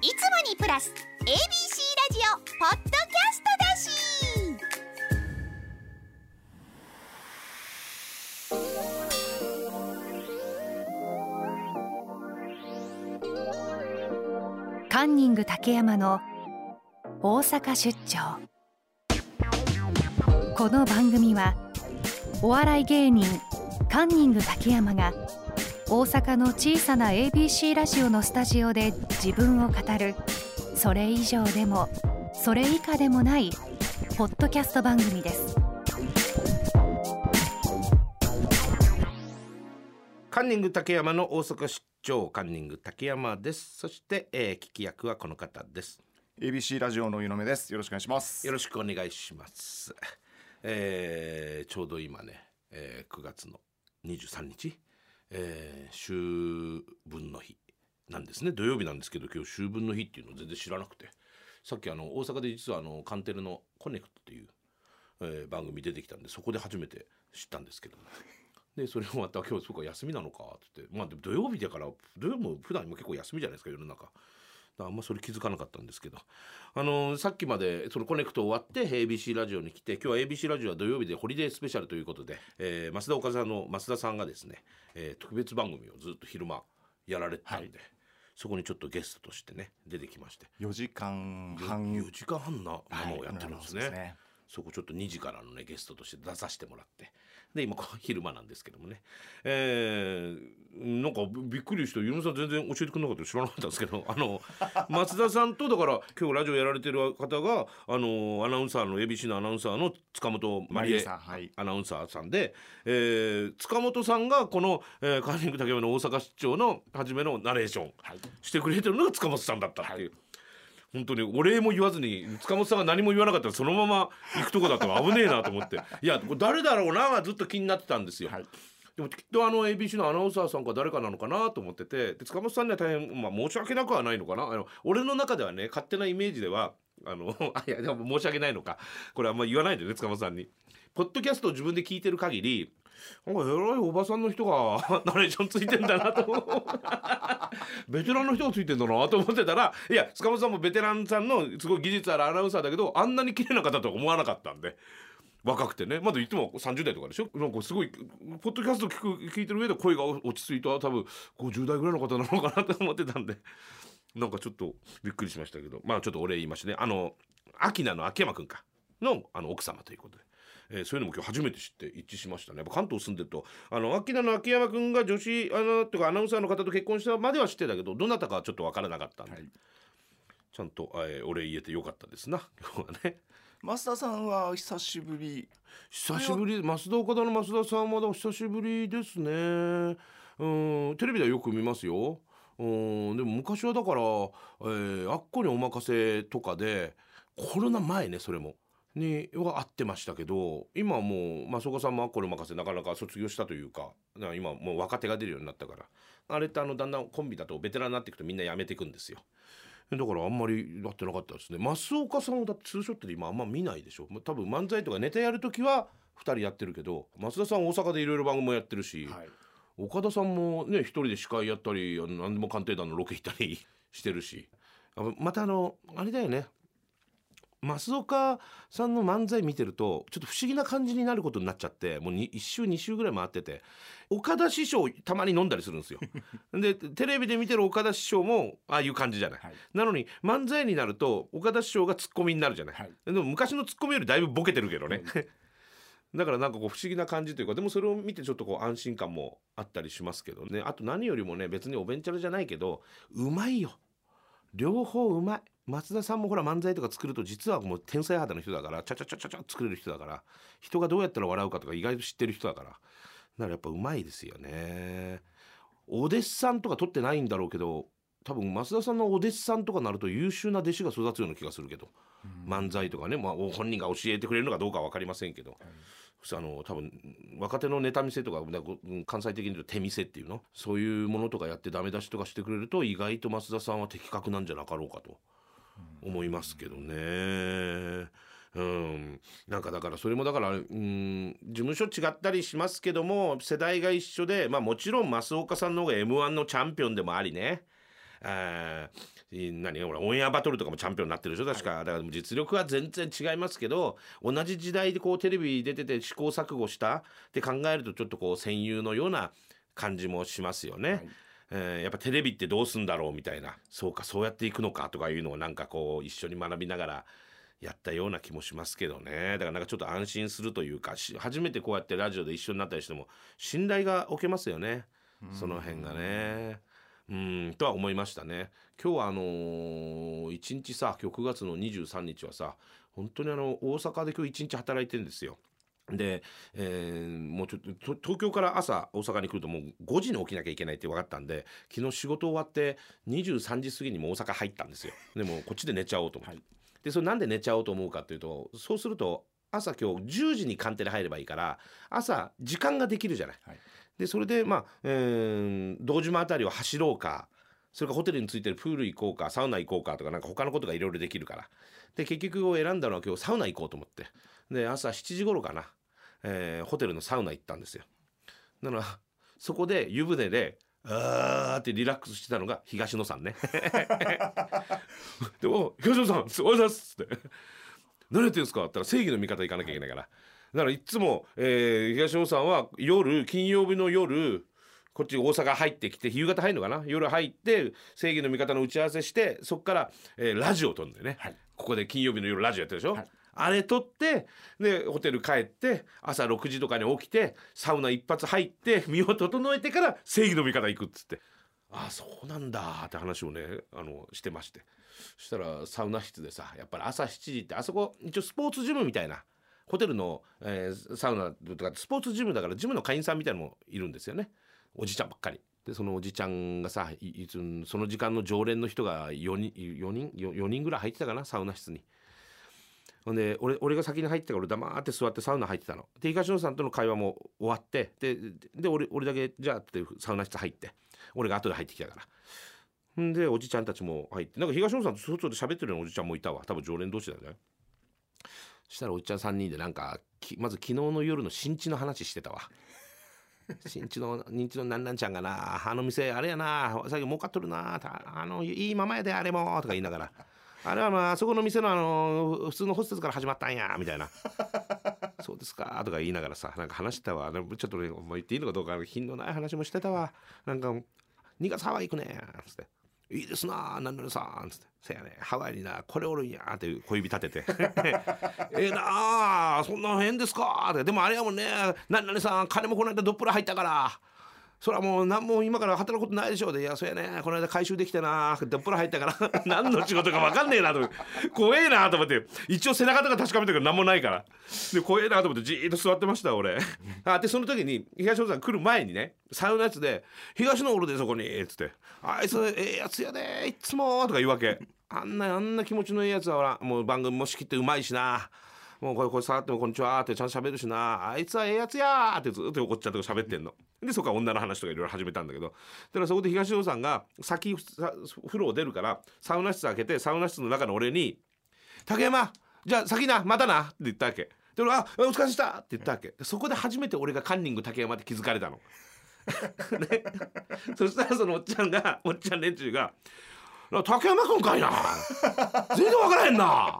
いつもにプラス ABC ラジオポッドキャストだし。カンニング竹山の大阪出張。この番組はお笑い芸人カンニング竹山が大阪の小さな ABC ラジオのスタジオで自分を語る。それ以上でもそれ以下でもないポッドキャスト番組です。カンニング竹山の大阪出張カンニング竹山です。そして、えー聞き役はこの方です。ABC ラジオの湯野目です。よろしくお願いします。よろしくお願いします。えーちょうど今ね、えー9月の23日、えー秋分の日なんですね。土曜日なんですけど今日秋分の日っていうの全然知らなくて。さっきあの大阪で実はあのカンテレの「コネクト」っていう、えー番組出てきたんでそこで初めて知ったんですけども。でそれ終わった今日そうか休みなのかって。ってまあでも土曜日だから土曜も普段も結構休みじゃないですか世の中。あんまそれ気づかなかったんですけど、あのーさっきまでそのコネクト終わって ABC ラジオに来て今日は ABC ラジオは土曜日でホリデースペシャルということで、えー増田岡さんの増田さんがですね、えー特別番組をずっと昼間やられてたんで、そこにちょっとゲストとしてね出てきまして。4時間半。4時間半な生をやってるんですね,、はいそこちょっと2時からのねゲストとして出させてもらってで今 昼間なんですけどもね。えー、なんかびっくりしてゆめさん全然教えてくれなかった知らなかったんですけど。あの松田さんとだから今日ラジオやられてる方があのアナウンサーの ABC のアナウンサーの塚本まりえマリエさん、はい。アナウンサーさんで、えー塚本さんがこの、えーカーリング竹山の大阪出張の初めのナレーションはい。してくれてるのが塚本さんだったっていう、本当にお礼も言わずに塚本さんが何も言わなかったらそのまま行くとこだったら危ねえなと思っていや誰だろうながずっと気になってたんですよ。はい。でもきっとあの ABC のアナウンサーさんか誰かなのかなと思っててで塚本さんには大変、まあ、申し訳なくはないのかなあの俺の中ではね勝手なイメージではあのあ いやでも申し訳ないのか。これあんま言わないでね塚本さんに。ポッドキャストを自分で聞いてる限りなんか偉いおばさんの人がナレーションついてんだなと ベテランの人がついてんだなと思ってたらいや塚本さんもベテランさんのすごい技術あるアナウンサーだけどあんなに綺麗な方とは思わなかったんで。若くてね。まだ言っても30代とかでしょ？なんかすごいポッドキャスト聞く聞いてる上で声が落ち着いた多分50代ぐらいの方なのかなと思ってたんで。なんかちょっとびっくりしましたけど。まあちょっとお礼言いましてね。あの秋名の秋山くんか。のあの奥様ということで。えーそういうのも今日初めて知って一致しましたね。やっぱ関東住んでるとあの秋名の秋山くんが女子あのとかアナウンサーの方と結婚したまでは知ってたけどどなたかはちょっと分からなかったんで、はい。ちゃんと、えーお礼言えてよかったですな。今日はね。増田さんは久しぶり。久しぶり。増田岡田の増田さんはだ久しぶりですね。うん。テレビではよく見ますよでも昔はだから、えーあっこにお任せとかでコロナ前ねそれも。には会ってましたけど今はもう増岡さんもあっこにお任せなかなか卒業したというかか今もう若手が出るようになったから。あれってあのだんだんコンビだとベテランになっていくとみんな辞めていくんですよ。だからあんまりやってなかったですね。増岡さんをだってツーショットで今あんま見ないでしょ。多分漫才とかネタやる時は2人やってるけど増田さん大阪でいろいろ番組もやってるし、はい。岡田さんもね一人で司会やったり何でも鑑定団のロケ行ったりしてるしあまたあのあれだよね増岡さんの漫才見てるとちょっと不思議な感じになることになっちゃってもう1週2週ぐらい回ってて岡田師匠たまに飲んだりするんですよ。でテレビで見てる岡田師匠もああいう感じじゃない。はい。なのに漫才になると岡田師匠がツッコミになるじゃない、はいでも昔のツッコミよりだいぶボケてるけどね、だからなんかこう不思議な感じというかでもそれを見てちょっとこう安心感もあったりしますけどね。あと何よりもね別におべんちゃらじゃないけどうまいよ。両方うまい。松田さんもほら漫才とか作ると実はもう天才肌の人だからちゃちゃちゃちゃちゃ作れる人だから人がどうやったら笑うかとか意外と知ってる人だから。だからやっぱうまいですよね。お弟子さんとか取ってないんだろうけど多分増田さんのお弟子さんとかなると優秀な弟子が育つような気がするけど、漫才とかね、まあ、本人が教えてくれるのかどうかは分かりませんけど、あの多分若手のネタ見せとか関西的に言うと手見せっていうの？そういうものとかやってダメ出しとかしてくれると意外と増田さんは的確なんじゃなかろうかと。思いますけどね。うん、なんかだからそれもだから、うん、事務所違ったりしますけども世代が一緒で、まあ、もちろん増岡さんの方が m 1のチャンピオンでもありね。えー何ほらオンエアバトルとかもチャンピオンになってるでしょ？確か、だから実力は全然違いますけど同じ時代でこうテレビ出てて試行錯誤したって考えるとちょっとこう戦友のような感じもしますよね。えーやっぱテレビってどうすんだろうみたいな。そうかそうやっていくのかとかいうのをなんかこう一緒に学びながらやったような気もしますけどね。だからなんかちょっと安心するというかし初めてこうやってラジオで一緒になったりしても信頼が置けますよね。その辺がね。うんとは思いましたね今日はあのー、1日さ今日9月の23日はさ本当にあの大阪で今日1日働いてるんですよ。で、えーもうちょっとと東京から朝大阪に来るともう5時に起きなきゃいけないって分かったんで昨日仕事終わって23時過ぎにもう大阪入ったんですよでもこっちで寝ちゃおうと思って、でそれなんで寝ちゃおうと思うかっていうとそうすると朝今日10時に官邸で入ればいいから朝時間ができるじゃない。はいでそれでまあ、えー堂島あたりを走ろうかそれかホテルについてるプール行こうかサウナ行こうかとかなんか他のことがいろいろできるから。で結局選んだのは今日サウナ行こうと思って。で朝7時頃かな、えーホテルのサウナ行ったんですよ。だからそこで湯船であーってリラックスしてたのが東野さんね。で「お東野さんおはようございます」って「何やってんですか?」って言ったら正義の味方行かなきゃいけないから。だからいつも、えー東野さんは夜金曜日の夜こっち大阪入ってきて夕方入るのかな？夜入って正義の味方の打ち合わせしてそこから、えーラジオを撮るんだよね、はい。ここで金曜日の夜ラジオやってるでしょ、はい。あれ撮ってでホテル帰って朝6時とかに起きてサウナ一発入って身を整えてから正義の味方行くっつって。ああそうなんだって話をねあのしてまして。そしたらサウナ室でさやっぱり朝7時ってあそこ一応スポーツジムみたいなホテルの、えーサウナとかスポーツジムだからジムの会員さんみたいなのもいるんですよねおじちゃんばっかり。でそのおじちゃんがさいつその時間の常連の人が4人 ,4 人 4, 人ぐらい入ってたかなサウナ室に。ほんで俺俺が先に入ってたから俺黙って座ってサウナ入ってたの。で東野さんとの会話も終わってでで俺俺だけじゃあってサウナ室入って俺が後で入ってきたから。んでおじちゃんたちも入ってなんか東野さんと外で喋ってるようなおじちゃんもいたわ多分常連同士だよね。そしたらおじちゃん3人でなんかきまず昨日の夜の新地の話してたわ。新地の認知のなんなんちゃんがなあの店あれやな最近儲かっとるなたあのいいままやであれもとか言いながら。あれはまああそこの店のあの普通のホステスから始まったんやみたいな。そうですかとか言いながらさなんか話してたわ。ちょっとねお前言っていいのかどうか品のない話もしてたわ。なんか2月ハワイ行くねつって「いいですな何々さん」つって「せやねハワイになこれおるんや」って小指立てて「ええなあそんな変ですか」って「でもあれやもんね何々さん金もこの間どっぷら入ったから」それはもう何も今から働くことないでしょうで「いやそうやね。この間回収できてな。どっぷら入ったから 何の仕事か分かんねえな」と。思って怖えなと思って。一応背中とか確かめたけど何もないから。で怖えなと思ってじっと座ってました俺。あでその時に東野さん来る前にねサウナ室で「東野おるでそこに」っつって「あいつええやつやでいっつも」とか言うわけ。あんなあんな気持ちのいいやつはほらもう番組も仕切ってうまいしな。もうこれこれ触ってもこんにちはってちゃんと喋るしな。あいつはええやつやってずっと怒っちゃって喋ってんの。でそこから女の話とかいろいろ始めたんだけど。だからそこで東野さんが先風呂を出るからサウナ室開けてサウナ室の中の俺に「竹山じゃあ先なまたな」って言ったわけ。で俺「あお疲れした」って言ったわけ。そこで初めて俺がカンニング竹山って気づかれたの。そしたらそのおっちゃんがおっちゃん連中が「竹山君かいな。全然分からへんな。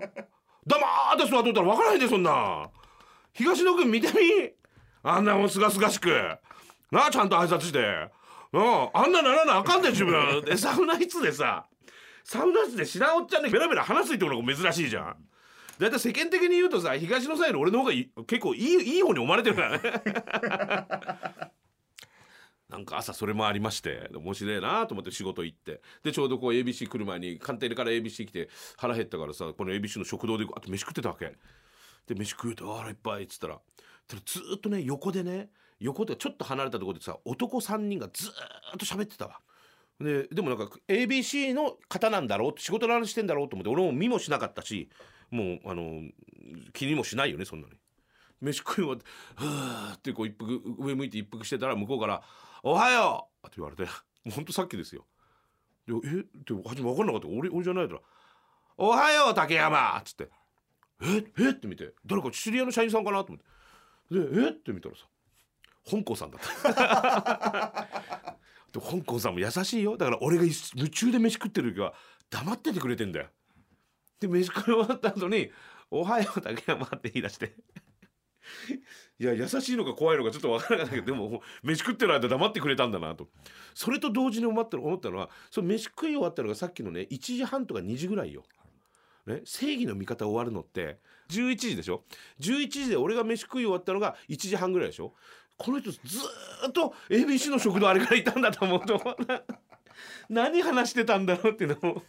黙って座っとったら分からへんでそんな。東野君見てみ。あんなもんすがすがしく。なあちゃんと挨拶して。なああんなならなあかんで自分。でサウナ室でさサウナ室で知らんおっちゃんでベラベラ話すってのが珍しいじゃん。だいたい世間的に言うとさ東野さんより俺の方が結構いいいい方に思われてるからね。なんか朝それもありまして面白いなと思って仕事行って。でちょうどこう ABC 来る前に官邸から ABC 来て腹減ったからさこの ABC の食堂であと飯食ってたわけ。で飯食うてあらいっぱいっつったら。ずーっとね横でね横でちょっと離れたところでさ男3人がずっと喋ってたわででもなんか ABC の方なんだろうって仕事の話してんだろうと思って俺も見もしなかったしもうあの気にもしないよねそんなに飯食い終わって「はあ」ってこう一服上向いて一服してたら向こうから「おはよう!」って言われてほんとさっきですよで「え？っ?」て初め分かんなかった俺俺じゃないから「おはよう竹山!」っつって「え？え？っ?」って見て誰か知り合いの社員さんかな？と思ってで「え？っ?」って見たらさ本校さんだった。で香港さんも優しいよ。だから俺が夢中で飯食ってる時は黙っててくれてんだよ。で飯食い終わった後に「おはよう竹山」って言い出して。いや優しいのか怖いのかちょっと分からなかったけどでも飯食ってる間黙ってくれたんだなと。それと同時に思った思ったのはその飯食い終わったのがさっきのね1時半とか2時ぐらいよ。ね、正義の味方終わるのって11時でしょ？11時で俺が飯食い終わったのが1時半ぐらいでしょ？この人ずーっと ABC の食堂あれからいたんだと思うと。何話してたんだろうっていうのも。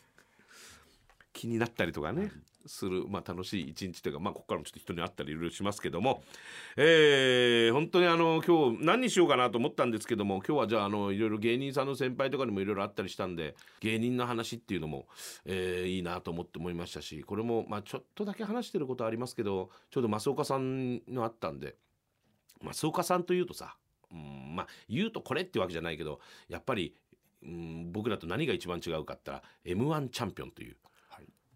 気になったりとかね。する、まあ、楽しい一日というか、まあ、ここからもちょっと人に会ったりいろいろしますけども、えー、本当にあの今日何にしようかなと思ったんですけども今日はじゃああのいろいろ芸人さんの先輩とかにもいろいろあったりしたんで芸人の話っていうのも、えー、いいなと思って思いましたしこれも、まあ、ちょっとだけ話してることありますけどちょうど増岡さんのあったんで増岡さんというとさ、うん、まあ言うとこれってわけじゃないけどやっぱり、うん、僕らと何が一番違うかって言ったら m 1チャンピオンという。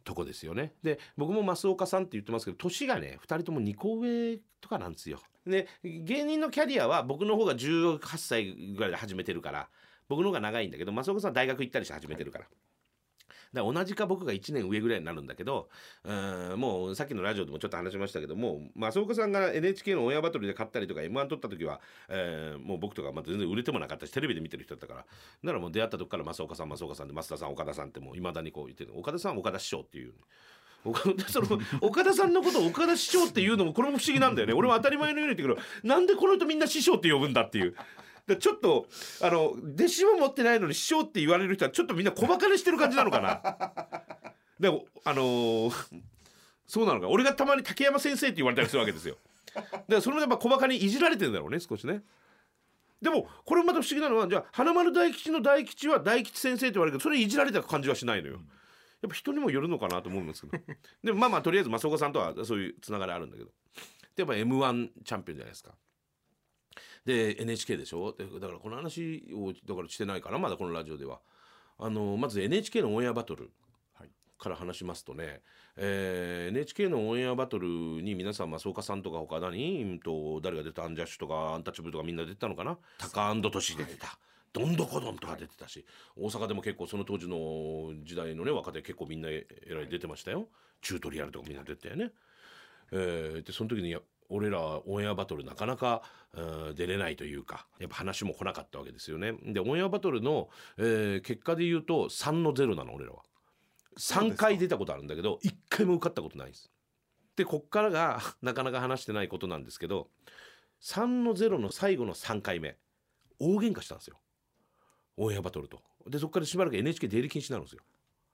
とこですよね。で僕も増岡さんって言ってますけど年がね2人とも2個上とかなんですよ。で芸人のキャリアは僕の方が18歳ぐらいで始めてるから僕の方が長いんだけど増岡さんは大学行ったりして始めてるから、だ同じか僕が1年上ぐらいになるんだけどうんもうさっきのラジオでもちょっと話しましたけども増岡さんが NHK のオンエアバトルで勝ったりとか m 1取った時は、えー、もう僕とかま全然売れてもなかったしテレビで見てる人だったから。だからもう出会った時から増岡さん増岡さんで増田さん岡田さんってもういまだにこう言ってる。岡田さん岡田師匠っていう。その岡田さんのことを岡田師匠っていうのもこれも不思議なんだよね。俺も当たり前のように言ってくるなんでこの人みんな師匠って呼ぶんだっていう。でちょっとあの弟子も持ってないのに師匠って言われる人はちょっとみんな小バカにしてる感じなのかな。でもあのー、そうなのか。俺がたまに竹山先生って言われたりするわけですよ。でそれもやっぱ小バカにいじられてるんだろうね少しね。でもこれまた不思議なのはじゃあ花丸大吉の大吉は大吉先生って言われるけどそれいじられた感じはしないのよ、やっぱ人にもよるのかなと思うんですけど。でもまあまあとりあえず増岡さんとはそういうつながりあるんだけど。でやっぱ m 1チャンピオンじゃないですかで NHK でしょ？でだからこの話をだからしてないかなまだこのラジオでは。あのまず NHK のオンエアバトルから話しますとね、えー、NHK のオンエアバトルに皆さん増岡さんとか他何、うん、と誰が出たアンジャッシュとかアンタッチャブルとかみんな出てたのかな？タカトシ出てた。どんどこどんとか出てたし大阪でも結構その当時の時代のね若手結構みんなえらい出てましたよ。チュートリアルとかみんな出てたよね。えー、でその時に俺らオンエアバトルなかなか出れないというかやっぱ話も来なかったわけですよね。でオンエアバトルの、えー、結果で言うと3の0なの俺らは。3回出たことあるんだけど1回も受かったことないです。でこっからがなかなか話してないことなんですけど3の0の最後の3回目大喧嘩したんですよオンエアバトルと。でそこからしばらく NHK 出入り禁止になるんですよ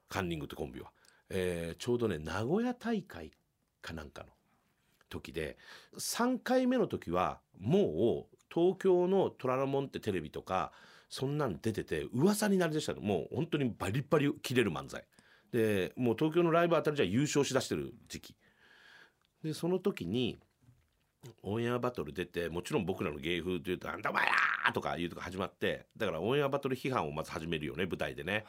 カンニングってコンビは。えー、ちょうどね名古屋大会かなんかの時で3回目の時はもう東京の虎ノ門ってテレビとかそんなん出てて噂になりでしたのもう本当にバリバリ切れる漫才でもう東京のライブあたりじゃ優勝しだしてる時期でその時にオンエアバトル出てもちろん僕らの芸風というと「あんたお前や!」とかいうとか始まってだからオンエアバトル批判をまず始めるよね舞台でね。はい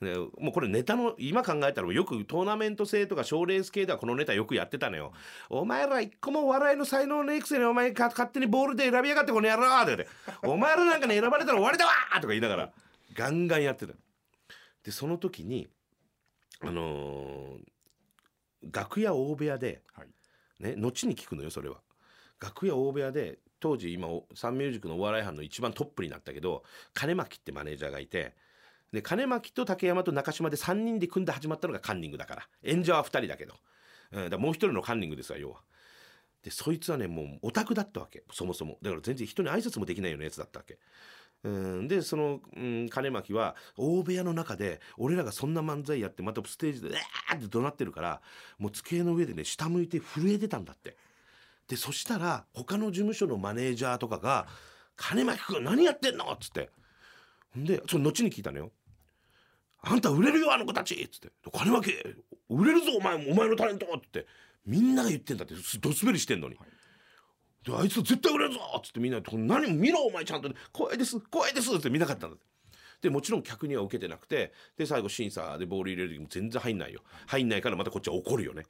でもうこれネタの今考えたらよくトーナメント制とか賞レース系ではこのネタよくやってたのよ。お前ら一個も笑いの才能ねえくせにお前か勝手にボールで選びやがってこの野郎とかでお前らなんかに選ばれたら終わりだわとか言いながらガンガンやってた。でその時にあのー、楽屋大部屋で、はい、ね後に聞くのよそれは。楽屋大部屋で当時今サンミュージックのお笑い班の一番トップになったけど金巻ってマネージャーがいてで金巻と竹山と中島で3人で組んで始まったのがカンニングだから演者は2人だけど、うん、だもう一人のカンニングですわ要は。でそいつはねもうオタクだったわけそもそもだから全然人に挨拶もできないようなやつだったわけ。うん、でその、うん、金巻は大部屋の中で俺らがそんな漫才やってまたステージで「えー!」って怒鳴ってるからもう机の上でね下向いて震えてたんだって。でそしたら他の事務所のマネージャーとかが「金巻君何やってんの?」っつってんでその後に聞いたのよあんた売れるよあの子たち」っつって「金巻売れるぞお前お前のタレント」って。みんなが言ってんだって。ど滑りしてんのに。であいつ絶対売れるぞ！っつって。みんな「何も見ろお前ちゃんと。怖いです怖いです」って。見なかったんだって。でもちろん客には受けてなくて。で最後審査でボール入れる時も全然入んないよ。入んないからまたこっちは怒るよね。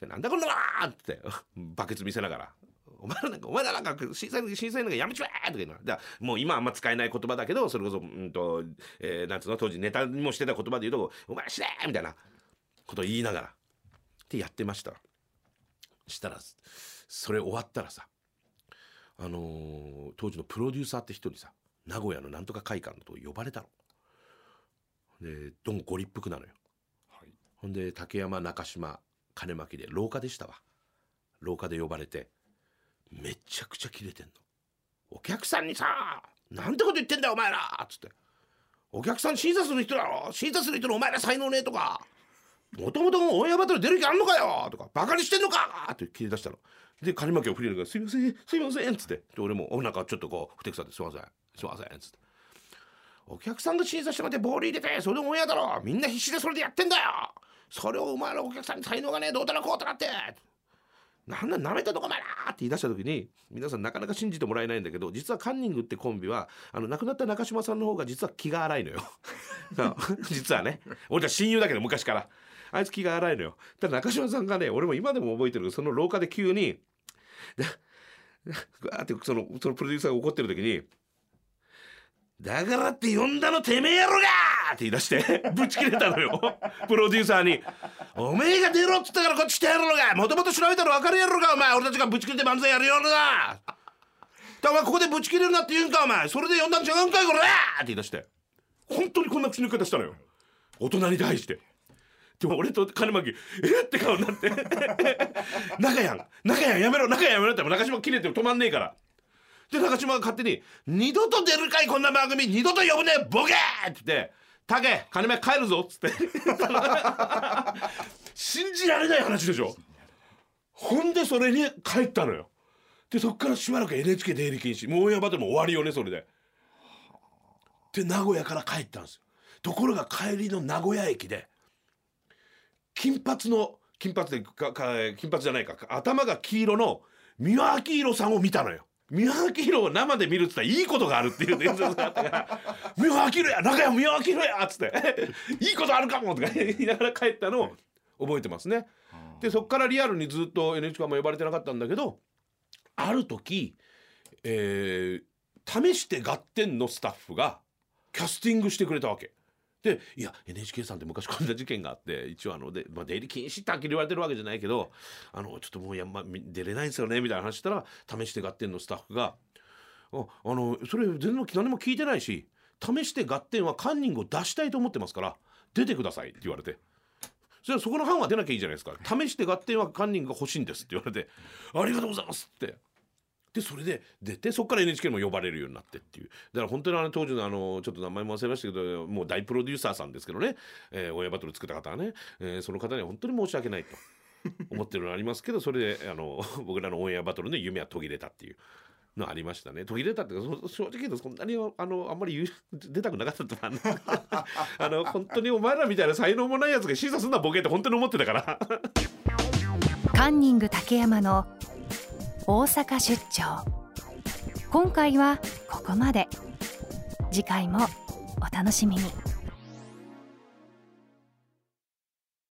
でなんだこんなって。バケツ見せながらお前らなんかお前らなんか審査員審査員なんかやめちまえとか言うのだもう今あんま使えない言葉だけどそれこそうんと、えー、なんつうの当時ネタにもしてた言葉で言うとお前ら死ねみたいな。ことを言いながら。ってやってました。したらそれ終わったらさあのー当時のプロデューサーって一人さ名古屋のなんとか会館のとこ呼ばれたの。でどうもご立腹なのよ。はい。ほんで竹山中島金巻で廊下でしたわ。廊下で呼ばれてめちゃくちゃキレてんの。お客さんにさなんてこと言ってんだよお前らっつって。お客さん審査する人だろ審査する人のお前ら才能ねえとかもともとオンエアバトル出る気あんのかよとかバカにしてんのかって切り出したの。で金巻を振りながら「すいませんすいません」っつって。で俺もおなんかちょっとこうふてくさって「すいませんすいません」っつって。お客さんが審査してもらってボール入れてそれでオンエアだろ。みんな必死でそれでやってんだよ。それをお前らお客さんに才能がねえどうたらこうたらって。なんだ舐めたとこお前らって言い出した時に皆さんなかなか信じてもらえないんだけど実はカンニングってコンビはあの亡くなった中島さんの方が実は気が荒いのよ。実はね。俺は親友だけど昔から。あいつ気が荒いのよ。ただ中島さんがね俺も今でも覚えてる。けどその廊下で急にでわーってそのそのプロデューサーが怒ってる時に「だからって呼んだのてめえやろが!」って言い出してぶち切れたのよ。プロデューサーに「おめえが出ろっつったからこっち来てやろうがもともと調べたら分かるやろがお前。俺たちがぶち切れて漫才やるようなだ。お前ここでぶち切れるなって言うんかお前。それで呼んだん違うんかいこれ!」って言い出して。本当にこんな口の方したのよ。大人に対して。でも俺と金巻えっ？て顔になって「中やん中やんやめろ。中やんやめろ」って。中島切れても止まんねえから。で中島が勝手に「二度と出るかいこんな番組。二度と呼ぶねボケ!」って言って「竹金巻帰るぞ」っつって。信じられない話でしょ。ほんでそれに帰ったのよ。でそっからしばらく NHK 出入り禁止。もうオンエアバトルも終わりよねそれで。で名古屋から帰ったんですよ。ところが帰りの名古屋駅で金髪の金髪でかか金髪じゃないか頭が黄色の三輪明宏さんを見たのよ。三輪明宏を生で見るっつったらいいことがあるっていう伝説があったから「三輪明宏や中山三輪明宏や!」っつって「いいことあるかも!」とか言いながら帰ったのを覚えてますね。でそっからリアルにずっと NHK も呼ばれてなかったんだけどある時、えー試して合点のスタッフがキャスティングしてくれたわけ。でいや NHK さんって昔こんな事件があって一応あので、まあ、出入り禁止ってはっきり言われてるわけじゃないけどあのちょっともうやま出れないんですよねみたいな話したら試して合点のスタッフが「ああのそれ全然何も聞いてないし試して合点はカンニングを出したいと思ってますから出てください」って言われて。それはそこの班は出なきゃいいじゃないですか試して合点はカンニングが欲しいんですって言われてありがとうございますってでそれで出てそこから NHK も呼ばれるようになってっていう。だから本当にあの当時のあのちょっと名前も忘れましたけどもう大プロデューサーさんですけどね、えー、オンエアバトル作った方はね、えーその方には本当に申し訳ないと。思ってるのありますけどそれであの 僕らのオンエアバトルの夢は途切れたっていう。のありましたね。途切れたっていうか正直言うとそんなにあのあんまり出たくなかったってのはあの あの本当にお前らみたいな才能もないやつが審査すんなボケって本当に思ってたから。カンニング竹山の大阪出張。今回はここまで。次回もお楽しみに。